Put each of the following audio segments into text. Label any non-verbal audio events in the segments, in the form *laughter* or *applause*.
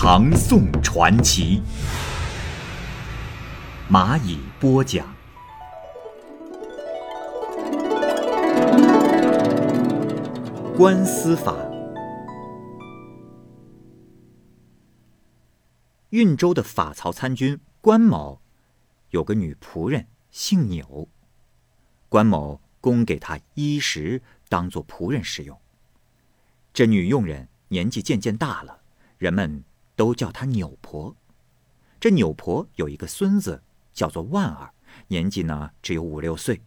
唐宋传奇》，蚂蚁播讲。官司法。运州的法曹参军关某有个女仆人，姓钮。关某供给她衣食，当做仆人使用。这女佣人年纪渐渐大了，人们都叫她钮婆。这钮婆有一个孙子，叫做万儿，年纪呢只有五六岁，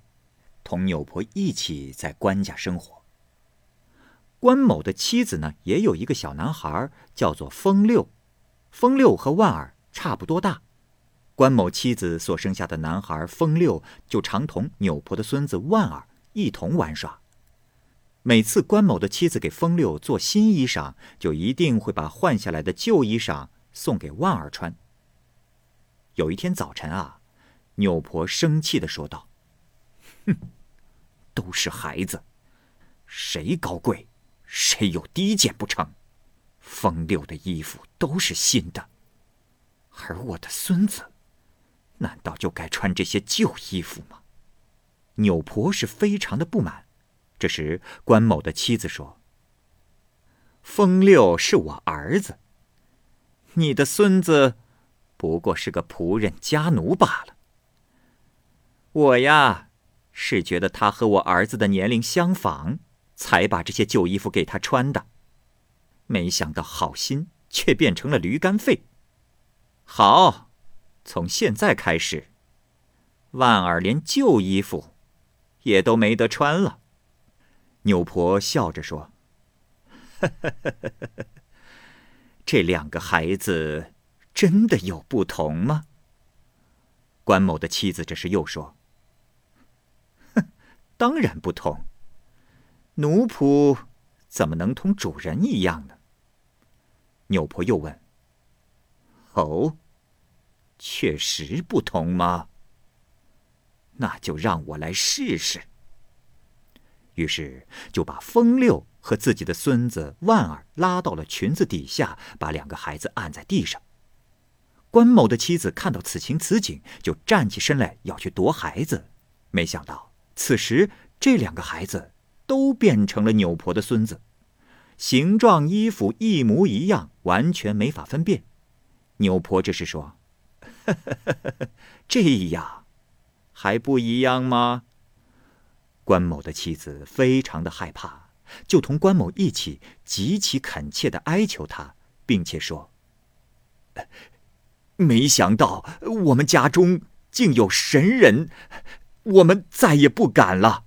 同钮婆一起在关家生活。关某的妻子呢，也有一个小男孩，叫做风六。风六和万儿差不多大。关某妻子所生下的男孩风六，就常同钮婆的孙子万儿一同玩耍。每次关某的妻子给风六做新衣裳，就一定会把换下来的旧衣裳送给万儿穿。有一天早晨啊，钮婆生气的说道：“哼，都是孩子，谁高贵？”谁有低贱不成？风六的衣服都是新的，而我的孙子，难道就该穿这些旧衣服吗？钮婆是非常的不满。这时，关某的妻子说：“风六是我儿子，你的孙子不过是个仆人家奴罢了。我呀，是觉得他和我儿子的年龄相仿。”才把这些旧衣服给他穿的，没想到好心却变成了驴肝肺。好，从现在开始，万儿连旧衣服也都没得穿了。牛婆笑着说：“ *laughs* 这两个孩子真的有不同吗？”关某的妻子这时又说：“哼，*laughs* 当然不同。”奴仆怎么能同主人一样呢？牛婆又问：“哦，确实不同吗？那就让我来试试。”于是就把风六和自己的孙子万儿拉到了裙子底下，把两个孩子按在地上。关某的妻子看到此情此景，就站起身来要去夺孩子，没想到此时这两个孩子。都变成了扭婆的孙子，形状、衣服一模一样，完全没法分辨。扭婆这是说：“ *laughs* 这样还不一样吗？”关某的妻子非常的害怕，就同关某一起极其恳切的哀求他，并且说：“没想到我们家中竟有神人，我们再也不敢了。”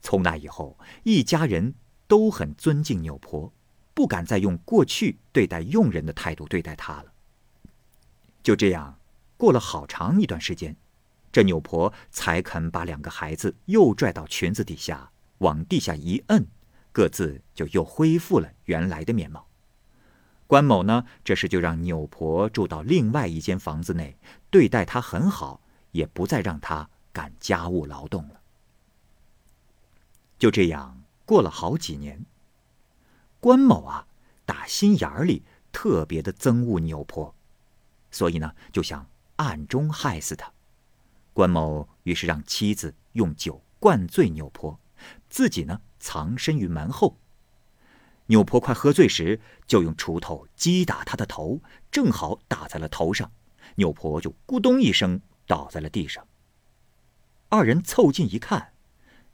从那以后，一家人都很尊敬钮婆，不敢再用过去对待佣人的态度对待她了。就这样，过了好长一段时间，这扭婆才肯把两个孩子又拽到裙子底下，往地下一摁，各自就又恢复了原来的面貌。关某呢，这时就让扭婆住到另外一间房子内，对待她很好，也不再让她干家务劳动了。就这样过了好几年。关某啊，打心眼里特别的憎恶扭婆，所以呢，就想暗中害死她。关某于是让妻子用酒灌醉牛婆，自己呢藏身于门后。牛婆快喝醉时，就用锄头击打他的头，正好打在了头上，牛婆就咕咚一声倒在了地上。二人凑近一看。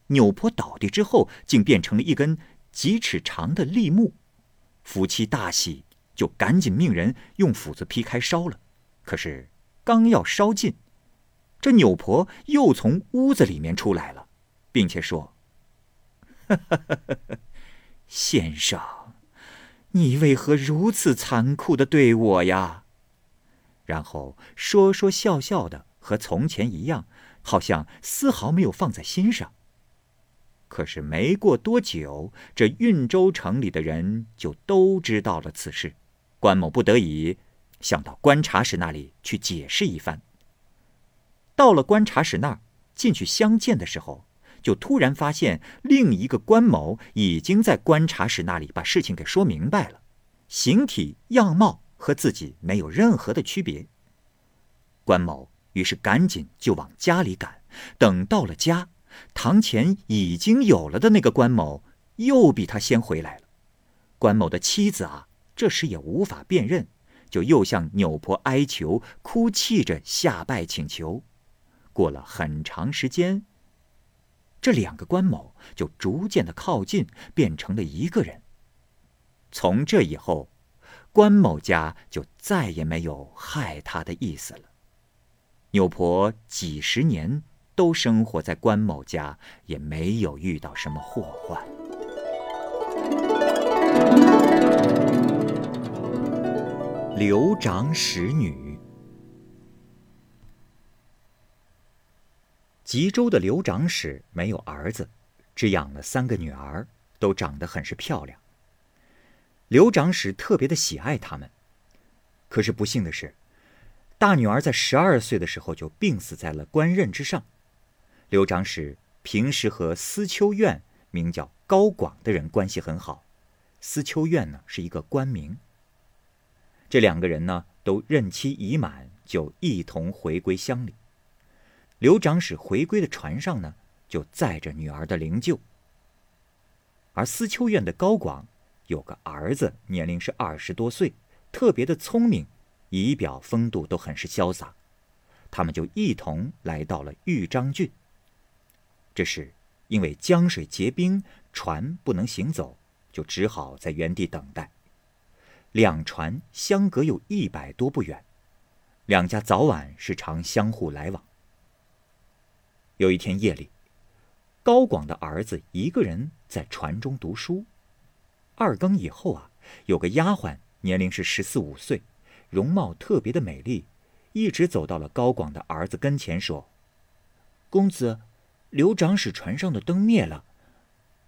扭婆倒地之后，竟变成了一根几尺长的立木。夫妻大喜，就赶紧命人用斧子劈开烧了。可是刚要烧尽，这扭婆又从屋子里面出来了，并且说：“先生，你为何如此残酷的对我呀？然后说说笑笑的，和从前一样，好像丝毫没有放在心上。可是没过多久，这运州城里的人就都知道了此事。关某不得已，想到观察使那里去解释一番。到了观察室那儿，进去相见的时候，就突然发现另一个关某已经在观察室那里把事情给说明白了，形体样貌和自己没有任何的区别。关某于是赶紧就往家里赶，等到了家。堂前已经有了的那个关某，又比他先回来了。关某的妻子啊，这时也无法辨认，就又向扭婆哀求、哭泣着下拜请求。过了很长时间，这两个关某就逐渐的靠近，变成了一个人。从这以后，关某家就再也没有害他的意思了。纽婆几十年。都生活在关某家，也没有遇到什么祸患。刘长史女，吉州的刘长史没有儿子，只养了三个女儿，都长得很是漂亮。刘长史特别的喜爱他们，可是不幸的是，大女儿在十二岁的时候就病死在了官任之上。刘长史平时和司秋院名叫高广的人关系很好，司秋院呢是一个官名。这两个人呢都任期已满，就一同回归乡里。刘长史回归的船上呢，就载着女儿的灵柩。而思秋院的高广有个儿子，年龄是二十多岁，特别的聪明，仪表风度都很是潇洒。他们就一同来到了豫章郡。这时，因为江水结冰，船不能行走，就只好在原地等待。两船相隔有一百多步远，两家早晚是常相互来往。有一天夜里，高广的儿子一个人在船中读书。二更以后啊，有个丫鬟，年龄是十四五岁，容貌特别的美丽，一直走到了高广的儿子跟前，说：“公子。”刘长史船上的灯灭了，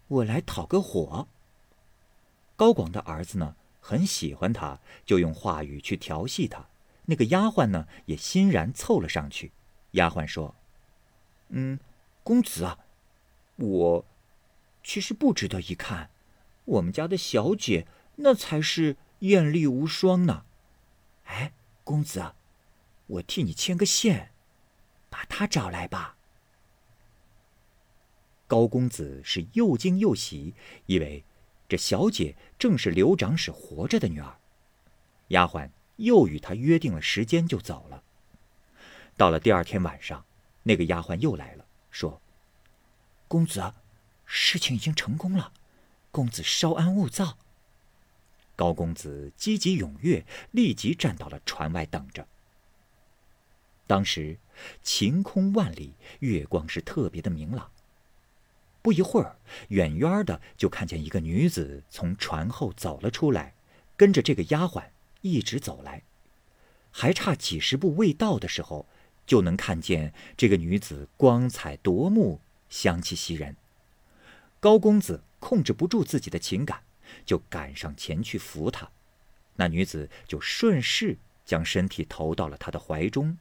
我来讨个火。高广的儿子呢，很喜欢他，就用话语去调戏他。那个丫鬟呢，也欣然凑了上去。丫鬟说：“嗯，公子啊，我其实不值得一看，我们家的小姐那才是艳丽无双呢。哎，公子啊，我替你牵个线，把她找来吧。”高公子是又惊又喜，以为这小姐正是刘长史活着的女儿。丫鬟又与他约定了时间，就走了。到了第二天晚上，那个丫鬟又来了，说：“公子，事情已经成功了，公子稍安勿躁。”高公子积极踊跃，立即站到了船外等着。当时晴空万里，月光是特别的明朗。不一会儿，远远的就看见一个女子从船后走了出来，跟着这个丫鬟一直走来。还差几十步未到的时候，就能看见这个女子光彩夺目，香气袭人。高公子控制不住自己的情感，就赶上前去扶她。那女子就顺势将身体投到了他的怀中，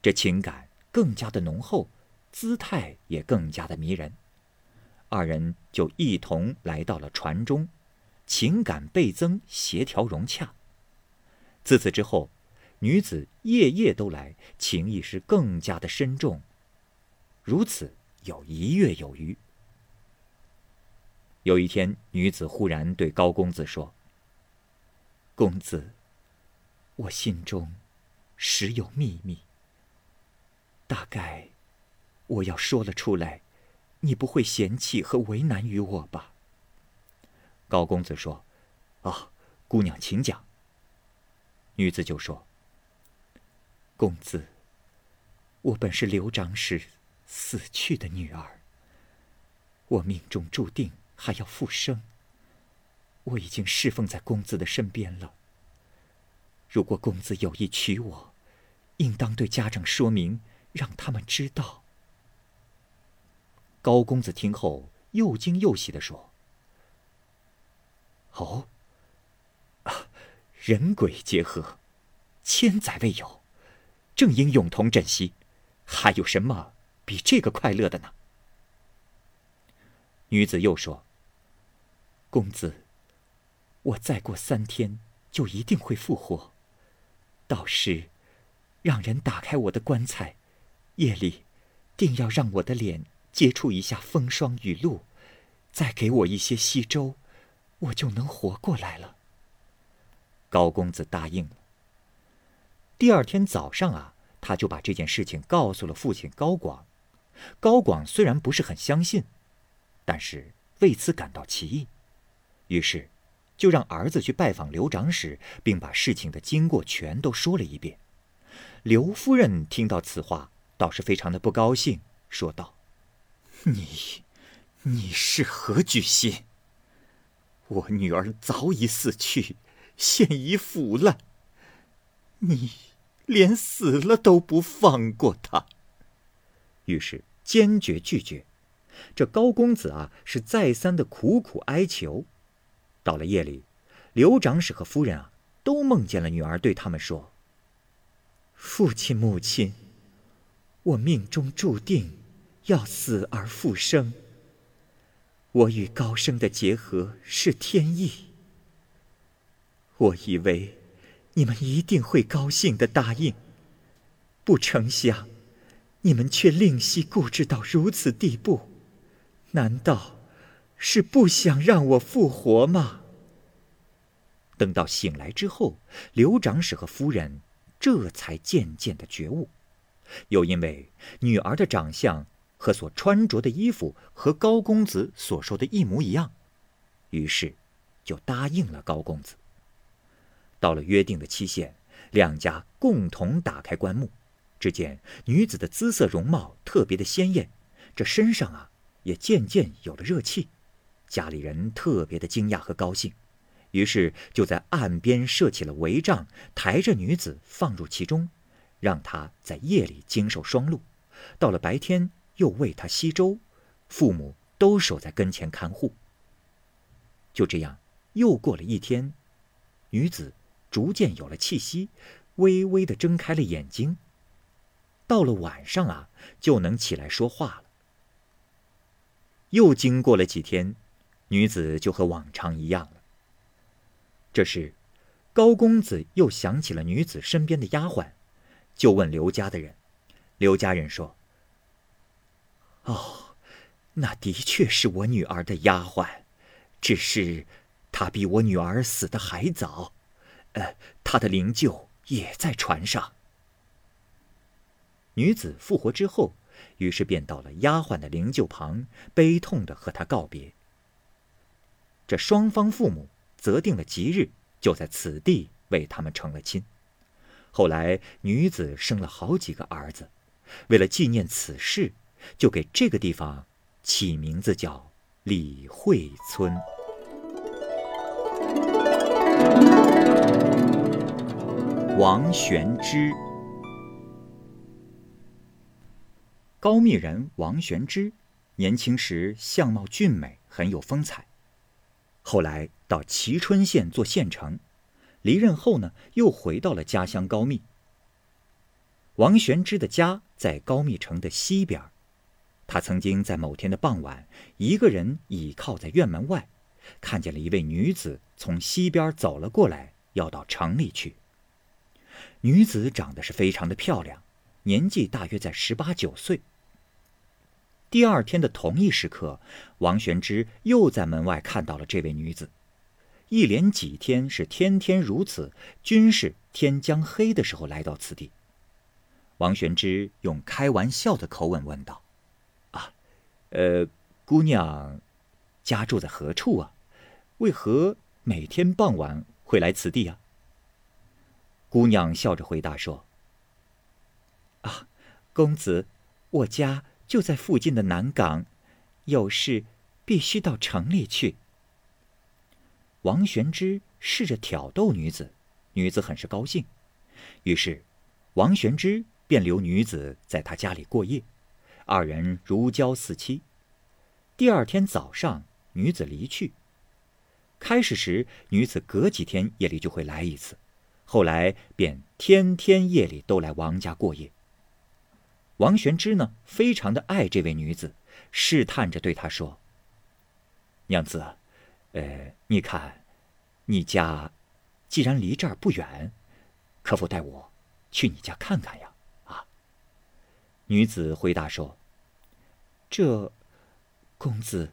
这情感更加的浓厚，姿态也更加的迷人。二人就一同来到了船中，情感倍增，协调融洽。自此之后，女子夜夜都来，情意是更加的深重。如此有一月有余。有一天，女子忽然对高公子说：“公子，我心中实有秘密，大概我要说了出来。”你不会嫌弃和为难于我吧？高公子说：“啊，姑娘请讲。”女子就说：“公子，我本是刘长史死去的女儿。我命中注定还要复生。我已经侍奉在公子的身边了。如果公子有意娶我，应当对家长说明，让他们知道。”高公子听后又惊又喜的说：“哦，人鬼结合，千载未有，正应永同枕席，还有什么比这个快乐的呢？”女子又说：“公子，我再过三天就一定会复活，到时，让人打开我的棺材，夜里，定要让我的脸接触一下风霜雨露，再给我一些稀粥，我就能活过来了。”高公子答应了。第二天早上啊，他就把这件事情告诉了父亲高广。高广虽然不是很相信。但是为此感到奇异，于是就让儿子去拜访刘长史，并把事情的经过全都说了一遍。刘夫人听到此话，倒是非常的不高兴，说道：“你，你是何居心？我女儿早已死去，现已腐烂，你连死了都不放过他。”于是坚决拒绝。这高公子啊，是再三的苦苦哀求。到了夜里，刘长史和夫人啊，都梦见了女儿对他们说：“父亲、母亲，我命中注定要死而复生。我与高升的结合是天意。我以为你们一定会高兴的答应，不成想，你们却吝惜固执到如此地步。”难道是不想让我复活吗？等到醒来之后，刘长史和夫人这才渐渐的觉悟，又因为女儿的长相和所穿着的衣服和高公子所说的一模一样，于是就答应了高公子。到了约定的期限，两家共同打开棺木，只见女子的姿色容貌特别的鲜艳，这身上啊。也渐渐有了热气，家里人特别的惊讶和高兴，于是就在岸边设起了帷帐，抬着女子放入其中，让她在夜里经受霜露，到了白天又喂她稀粥，父母都守在跟前看护。就这样，又过了一天，女子逐渐有了气息，微微的睁开了眼睛。到了晚上啊，就能起来说话了。又经过了几天，女子就和往常一样了。这时，高公子又想起了女子身边的丫鬟，就问刘家的人。刘家人说：“哦，那的确是我女儿的丫鬟，只是她比我女儿死的还早，呃，他的灵柩也在船上。”女子复活之后。于是便到了丫鬟的灵柩旁，悲痛的和她告别。这双方父母择定了吉日，就在此地为他们成了亲。后来女子生了好几个儿子，为了纪念此事，就给这个地方起名字叫李惠村。王玄之。高密人王玄之，年轻时相貌俊美，很有风采。后来到蕲春县做县丞，离任后呢，又回到了家乡高密。王玄之的家在高密城的西边，他曾经在某天的傍晚，一个人倚靠在院门外，看见了一位女子从西边走了过来，要到城里去。女子长得是非常的漂亮，年纪大约在十八九岁。第二天的同一时刻，王玄之又在门外看到了这位女子。一连几天是天天如此，均是天将黑的时候来到此地。王玄之用开玩笑的口吻问道：“啊，呃，姑娘，家住在何处啊？为何每天傍晚会来此地啊？”姑娘笑着回答说：“啊，公子，我家……”就在附近的南港，有事必须到城里去。王玄之试着挑逗女子，女子很是高兴，于是王玄之便留女子在他家里过夜，二人如胶似漆。第二天早上，女子离去。开始时，女子隔几天夜里就会来一次，后来便天天夜里都来王家过夜。王玄之呢，非常的爱这位女子，试探着对她说：“娘子，呃，你看，你家既然离这儿不远，可否带我去你家看看呀？”啊。女子回答说：“这，公子。”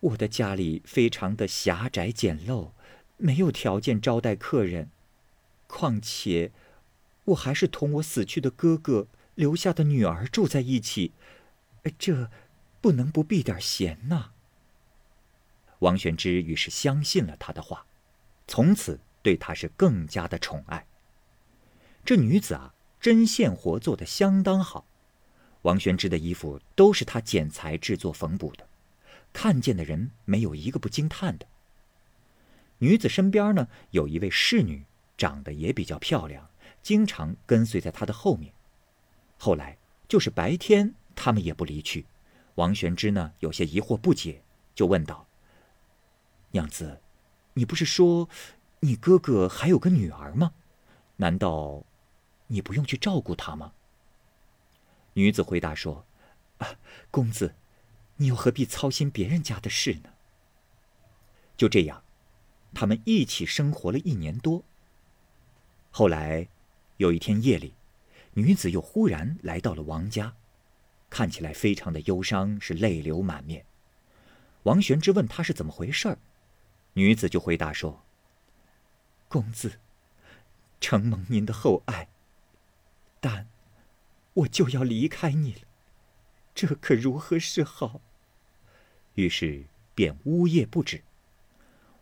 我的家里非常的狭窄简陋，没有条件招待客人。况且，我还是同我死去的哥哥留下的女儿住在一起，这不能不避点嫌呐。王玄之于是相信了他的话，从此对他是更加的宠爱。这女子啊，针线活做的相当好，王玄之的衣服都是他剪裁制作缝补的。看见的人没有一个不惊叹的。女子身边呢有一位侍女，长得也比较漂亮，经常跟随在她的后面。后来就是白天，他们也不离去。王玄之呢有些疑惑不解，就问道：“娘子，你不是说你哥哥还有个女儿吗？难道你不用去照顾她吗？”女子回答说：“啊，公子。”你又何必操心别人家的事呢？就这样，他们一起生活了一年多。后来，有一天夜里，女子又忽然来到了王家，看起来非常的忧伤，是泪流满面。王玄之问她是怎么回事，女子就回答说：“公子，承蒙您的厚爱，但我就要离开你了，这可如何是好？”于是便呜咽不止。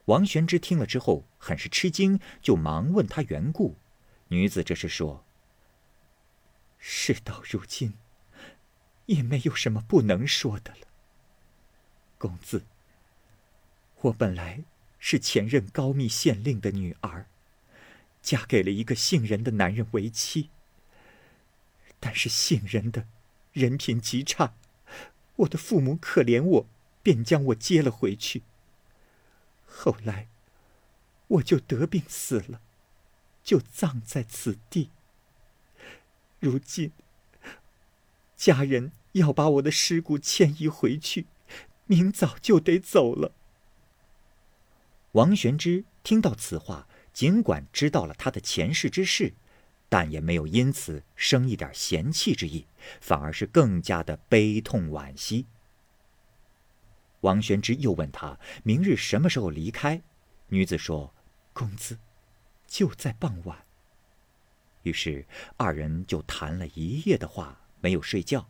王玄之听了之后，很是吃惊，就忙问他缘故。女子这是说：“事到如今，也没有什么不能说的了。公子，我本来是前任高密县令的女儿，嫁给了一个姓任的男人为妻。但是姓任的人品极差，我的父母可怜我。”便将我接了回去。后来，我就得病死了，就葬在此地。如今，家人要把我的尸骨迁移回去，明早就得走了。王玄之听到此话，尽管知道了他的前世之事，但也没有因此生一点嫌弃之意，反而是更加的悲痛惋惜。王玄之又问他明日什么时候离开，女子说：“公子，就在傍晚。”于是二人就谈了一夜的话，没有睡觉。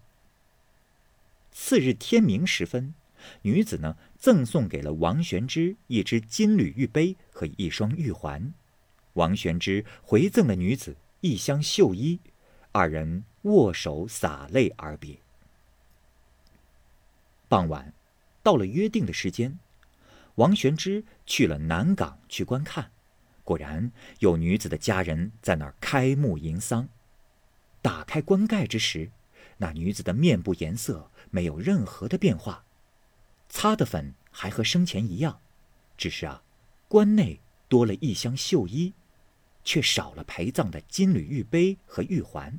次日天明时分，女子呢赠送给了王玄之一只金缕玉杯和一双玉环，王玄之回赠了女子一箱绣衣，二人握手洒泪而别。傍晚。到了约定的时间，王玄之去了南港去观看，果然有女子的家人在那儿开幕迎丧。打开棺盖之时，那女子的面部颜色没有任何的变化，擦的粉还和生前一样，只是啊，棺内多了一箱绣衣，却少了陪葬的金缕玉杯和玉环。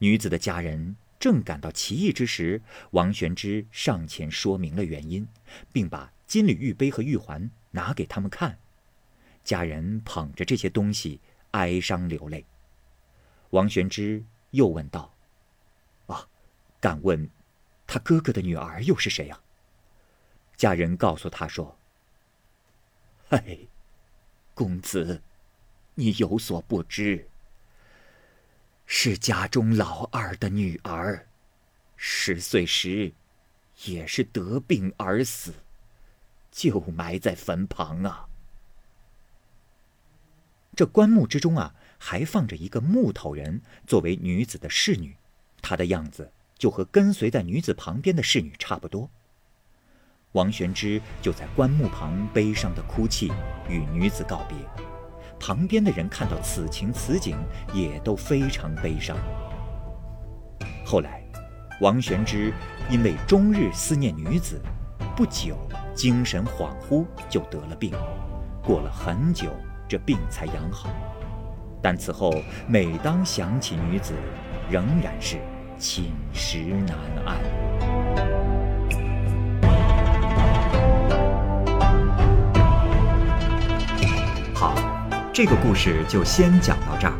女子的家人。正感到奇异之时，王玄之上前说明了原因，并把金缕玉杯和玉环拿给他们看。家人捧着这些东西，哀伤流泪。王玄之又问道：“啊，敢问，他哥哥的女儿又是谁呀？”家人告诉他说：“哎，公子，你有所不知。”是家中老二的女儿，十岁时，也是得病而死，就埋在坟旁啊。这棺木之中啊，还放着一个木头人作为女子的侍女，她的样子就和跟随在女子旁边的侍女差不多。王玄之就在棺木旁悲伤的哭泣，与女子告别。旁边的人看到此情此景，也都非常悲伤。后来，王玄之因为终日思念女子，不久精神恍惚，就得了病。过了很久，这病才养好。但此后每当想起女子，仍然是寝食难安。好，这个故事就先讲到这儿。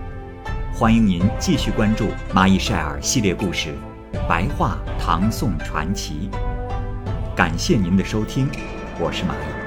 欢迎您继续关注《蚂蚁晒尔》系列故事《白话唐宋传奇》。感谢您的收听，我是蚂蚁。